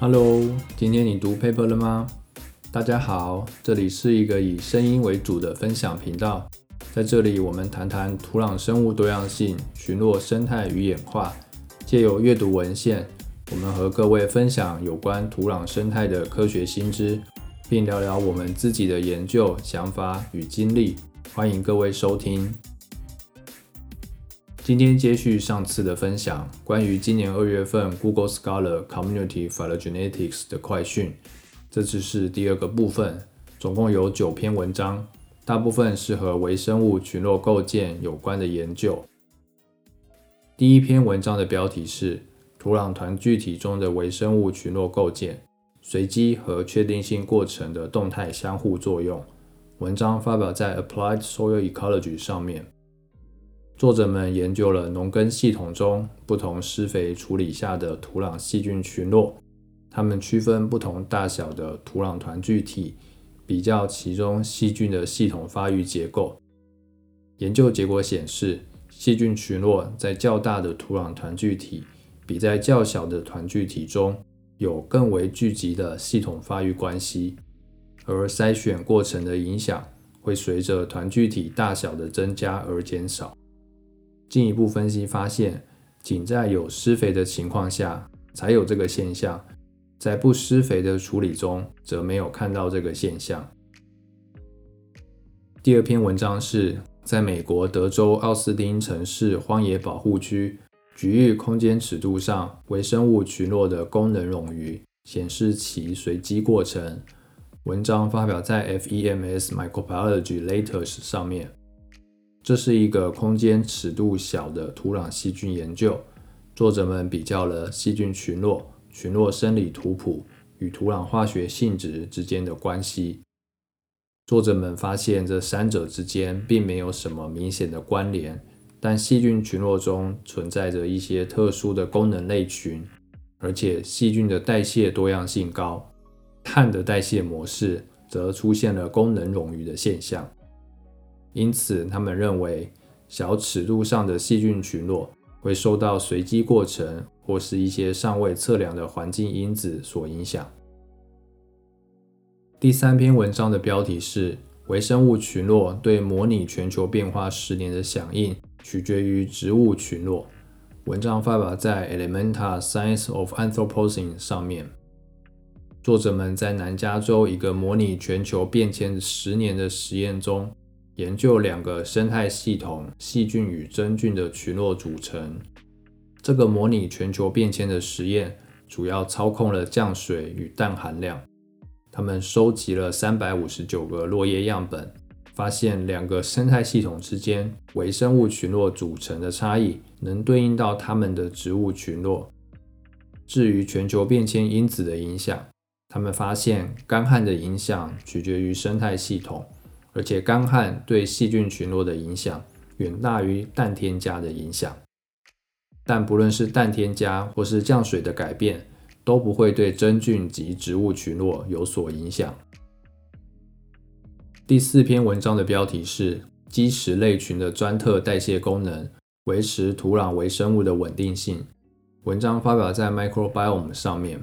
Hello，今天你读 paper 了吗？大家好，这里是一个以声音为主的分享频道，在这里我们谈谈土壤生物多样性、群落生态与演化。借由阅读文献，我们和各位分享有关土壤生态的科学新知，并聊聊我们自己的研究想法与经历。欢迎各位收听。今天接续上次的分享，关于今年二月份 Google Scholar Community Phylogenetics 的快讯。这次是第二个部分，总共有九篇文章，大部分是和微生物群落构建有关的研究。第一篇文章的标题是“土壤团聚体中的微生物群落构建：随机和确定性过程的动态相互作用”。文章发表在 Applied Soil Ecology 上面。作者们研究了农耕系统中不同施肥处理下的土壤细菌群落，它们区分不同大小的土壤团聚体，比较其中细菌的系统发育结构。研究结果显示，细菌群落在较大的土壤团聚体比在较小的团聚体中有更为聚集的系统发育关系，而筛选过程的影响会随着团聚体大小的增加而减少。进一步分析发现，仅在有施肥的情况下才有这个现象，在不施肥的处理中则没有看到这个现象。第二篇文章是在美国德州奥斯汀城市荒野保护区局域空间尺度上微生物群落的功能冗余，显示其随机过程。文章发表在 FEMS Microbiology Letters 上面。这是一个空间尺度小的土壤细菌研究。作者们比较了细菌群落、群落生理图谱与土壤化学性质之间的关系。作者们发现这三者之间并没有什么明显的关联，但细菌群落中存在着一些特殊的功能类群，而且细菌的代谢多样性高。碳的代谢模式则出现了功能冗余的现象。因此，他们认为小尺度上的细菌群落会受到随机过程或是一些尚未测量的环境因子所影响。第三篇文章的标题是“微生物群落对模拟全球变化十年的响应取决于植物群落”。文章发表在《Elementa: Science of Anthropocene》上面。作者们在南加州一个模拟全球变迁十年的实验中。研究两个生态系统细菌与真菌的群落组成。这个模拟全球变迁的实验主要操控了降水与氮含量。他们收集了三百五十九个落叶样本，发现两个生态系统之间微生物群落组成的差异能对应到它们的植物群落。至于全球变迁因子的影响，他们发现干旱的影响取决于生态系统。而且干旱对细菌群落的影响远大于氮添加的影响，但不论是氮添加或是降水的改变，都不会对真菌及植物群落有所影响。第四篇文章的标题是“基石类群的专特代谢功能维持土壤微生物的稳定性”。文章发表在 Microbiome 上面。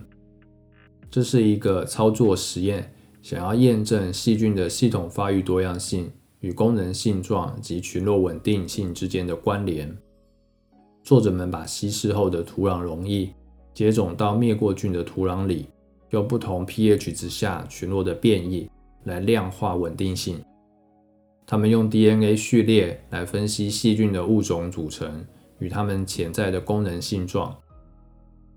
这是一个操作实验。想要验证细菌的系统发育多样性与功能性状及群落稳定性之间的关联，作者们把稀释后的土壤溶液接种到灭过菌的土壤里，用不同 pH 值下群落的变异来量化稳定性。他们用 DNA 序列来分析细菌的物种组成与它们潜在的功能性状。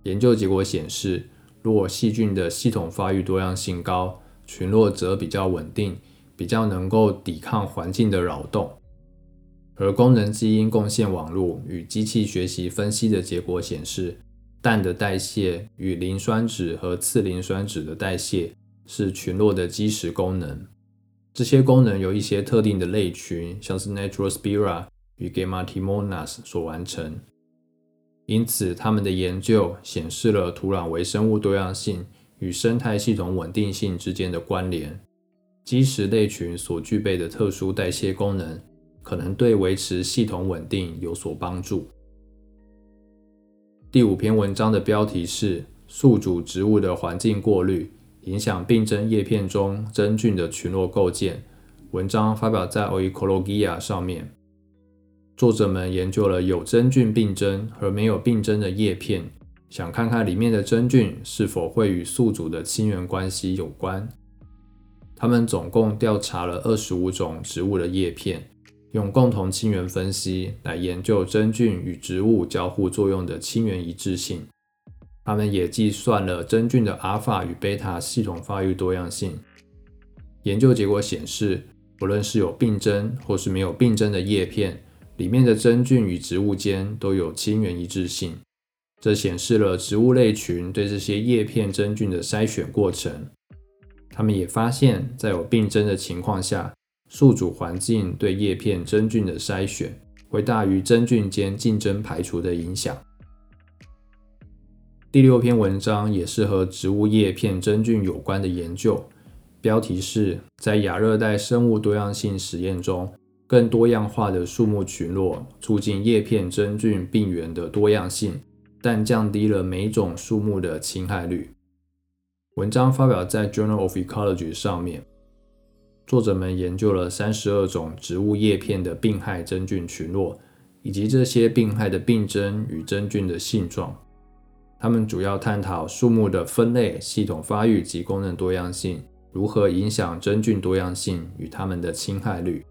研究结果显示，如果细菌的系统发育多样性高，群落则比较稳定，比较能够抵抗环境的扰动。而功能基因贡献网络与机器学习分析的结果显示，氮的代谢与磷酸酯和次磷酸酯的代谢是群落的基石功能。这些功能由一些特定的类群，像是 Naturospira 与 Gammatimonas 所完成。因此，他们的研究显示了土壤微生物多样性与生态系统稳定性之间的关联。基石类群所具备的特殊代谢功能，可能对维持系统稳定有所帮助。第五篇文章的标题是“宿主植物的环境过滤影响病真叶片中真菌的群落构建”。文章发表在《Oecologia》上面。作者们研究了有真菌病真和没有病真的叶片，想看看里面的真菌是否会与宿主的亲缘关系有关。他们总共调查了二十五种植物的叶片，用共同亲缘分析来研究真菌与植物交互作用的亲缘一致性。他们也计算了真菌的阿尔法与贝塔系统发育多样性。研究结果显示，不论是有病真或是没有病真的叶片，里面的真菌与植物间都有亲缘一致性。这显示了植物类群对这些叶片真菌的筛选过程。他们也发现，在有病真的情况下，宿主环境对叶片真菌的筛选会大于真菌间竞争排除的影响。第六篇文章也是和植物叶片真菌有关的研究，标题是在亚热带生物多样性实验中，更多样化的树木群落促进叶片真菌病原的多样性，但降低了每种树木的侵害率。文章发表在《Journal of Ecology》上面。作者们研究了三十二种植物叶片的病害真菌群落，以及这些病害的病征与真菌的性状。他们主要探讨树木的分类、系统发育及功能多样性如何影响真菌多样性与它们的侵害率。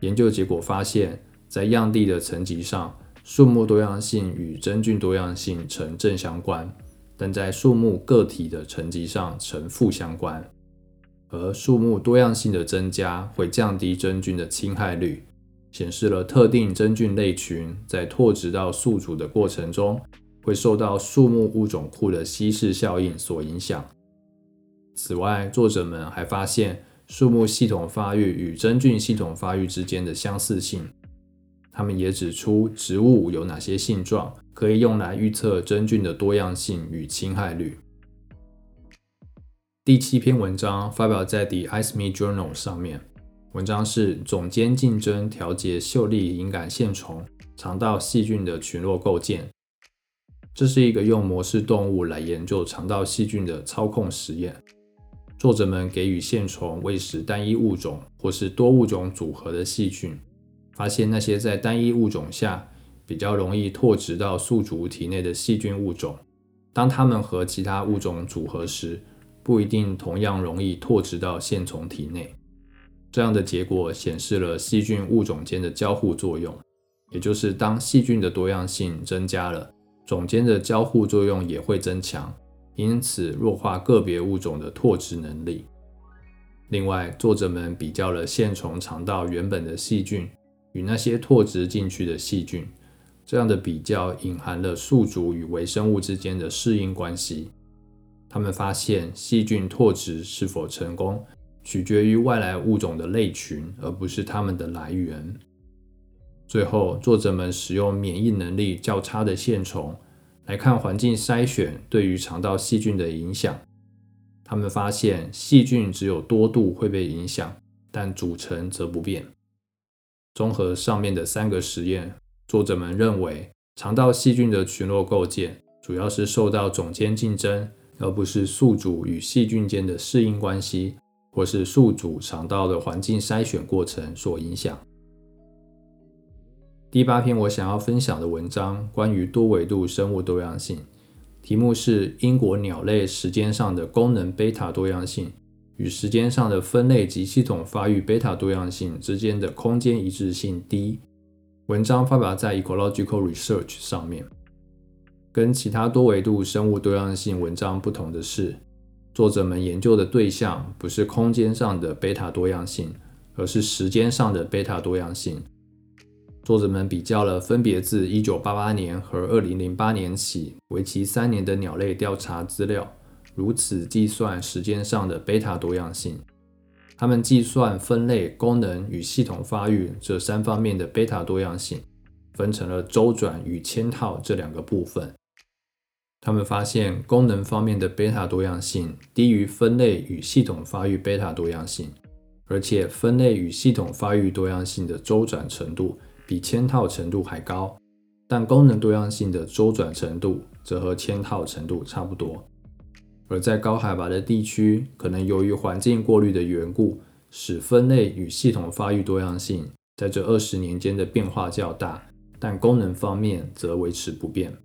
研究结果发现，在样地的层级上，树木多样性与真菌多样性呈正相关。但在树木个体的层级上呈负相关，而树木多样性的增加会降低真菌的侵害率，显示了特定真菌类群在拓殖到宿主的过程中会受到树木物种库的稀释效应所影响。此外，作者们还发现树木系统发育与真菌系统发育之间的相似性。他们也指出植物有哪些性状可以用来预测真菌的多样性与侵害率。第七篇文章发表在《The ISME Journal》上面，文章是总监竞争调节秀丽隐杆线虫肠道细菌的群落构建。这是一个用模式动物来研究肠道细菌的操控实验。作者们给予线虫喂食单一物种或是多物种组合的细菌。发现那些在单一物种下比较容易拓殖到宿主体内的细菌物种，当它们和其他物种组合时，不一定同样容易拓殖到线虫体内。这样的结果显示了细菌物种间的交互作用，也就是当细菌的多样性增加了，种间的交互作用也会增强，因此弱化个别物种的拓殖能力。另外，作者们比较了线虫肠道原本的细菌。与那些拓殖进去的细菌，这样的比较隐含了宿主与微生物之间的适应关系。他们发现，细菌拓殖是否成功，取决于外来物种的类群，而不是它们的来源。最后，作者们使用免疫能力较差的线虫来看环境筛选对于肠道细菌的影响。他们发现，细菌只有多度会被影响，但组成则不变。综合上面的三个实验，作者们认为肠道细菌的群落构建主要是受到种间竞争，而不是宿主与细菌间的适应关系，或是宿主肠道的环境筛选过程所影响。第八篇我想要分享的文章关于多维度生物多样性，题目是英国鸟类时间上的功能贝塔多样性。与时间上的分类及系统发育贝塔多样性之间的空间一致性低。文章发表在 Ecological Research 上面。跟其他多维度生物多样性文章不同的是，作者们研究的对象不是空间上的贝塔多样性，而是时间上的贝塔多样性。作者们比较了分别自1988年和2008年起为期三年的鸟类调查资料。如此计算时间上的贝塔多样性，他们计算分类、功能与系统发育这三方面的贝塔多样性，分成了周转与嵌套这两个部分。他们发现功能方面的贝塔多样性低于分类与系统发育贝塔多样性，而且分类与系统发育多样性的周转程度比嵌套程度还高，但功能多样性的周转程度则和嵌套程度差不多。而在高海拔的地区，可能由于环境过滤的缘故，使分类与系统发育多样性在这二十年间的变化较大，但功能方面则维持不变。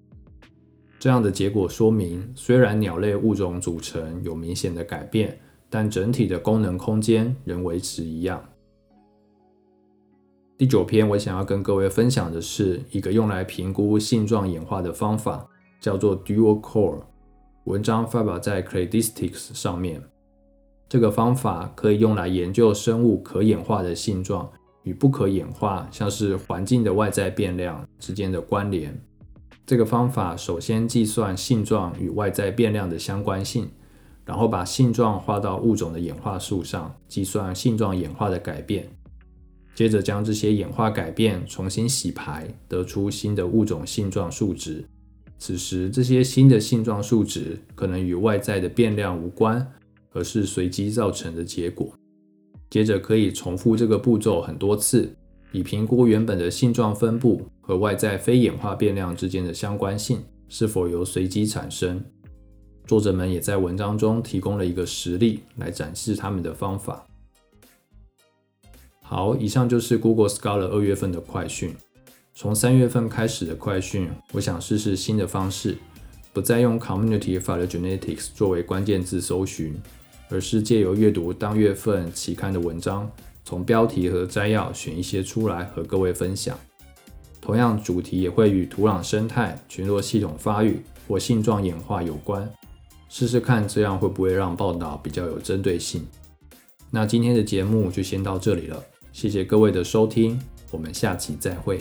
这样的结果说明，虽然鸟类物种组成有明显的改变，但整体的功能空间仍维持一样。第九篇，我想要跟各位分享的是一个用来评估性状演化的方法，叫做 Dual Core。文章发表在 Cladistics 上面。这个方法可以用来研究生物可演化的性状与不可演化，像是环境的外在变量之间的关联。这个方法首先计算性状与外在变量的相关性，然后把性状画到物种的演化树上，计算性状演化的改变。接着将这些演化改变重新洗牌，得出新的物种性状数值。此时，这些新的性状数值可能与外在的变量无关，而是随机造成的结果。接着可以重复这个步骤很多次。以评估原本的性状分布和外在非演化变量之间的相关性是否由随机产生。作者们也在文章中提供了一个实例来展示他们的方法。好，以上就是 Google Scholar 二月份的快讯。从三月份开始的快讯，我想试试新的方式，不再用 Community Phylogenetics 作为关键字搜寻，而是借由阅读当月份期刊的文章。从标题和摘要选一些出来和各位分享。同样，主题也会与土壤生态、群落系统发育或性状演化有关。试试看，这样会不会让报道比较有针对性？那今天的节目就先到这里了，谢谢各位的收听，我们下期再会。